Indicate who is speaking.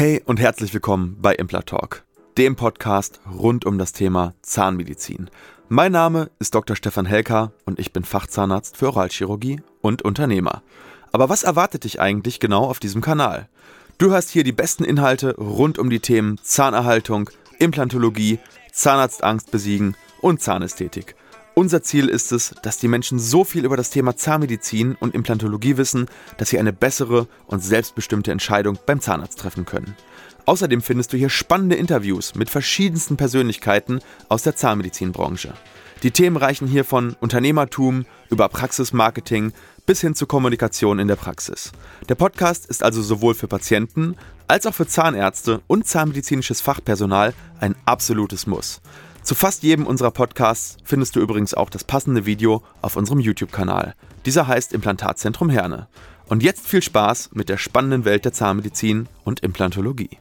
Speaker 1: Hey und herzlich willkommen bei Implant Talk, dem Podcast rund um das Thema Zahnmedizin. Mein Name ist Dr. Stefan Helker und ich bin Fachzahnarzt für Oralchirurgie und Unternehmer. Aber was erwartet dich eigentlich genau auf diesem Kanal? Du hast hier die besten Inhalte rund um die Themen Zahnerhaltung, Implantologie, Zahnarztangst besiegen und Zahnästhetik. Unser Ziel ist es, dass die Menschen so viel über das Thema Zahnmedizin und Implantologie wissen, dass sie eine bessere und selbstbestimmte Entscheidung beim Zahnarzt treffen können. Außerdem findest du hier spannende Interviews mit verschiedensten Persönlichkeiten aus der Zahnmedizinbranche. Die Themen reichen hier von Unternehmertum über Praxismarketing bis hin zu Kommunikation in der Praxis. Der Podcast ist also sowohl für Patienten als auch für Zahnärzte und zahnmedizinisches Fachpersonal ein absolutes Muss. Zu fast jedem unserer Podcasts findest du übrigens auch das passende Video auf unserem YouTube-Kanal. Dieser heißt Implantatzentrum Herne. Und jetzt viel Spaß mit der spannenden Welt der Zahnmedizin und Implantologie.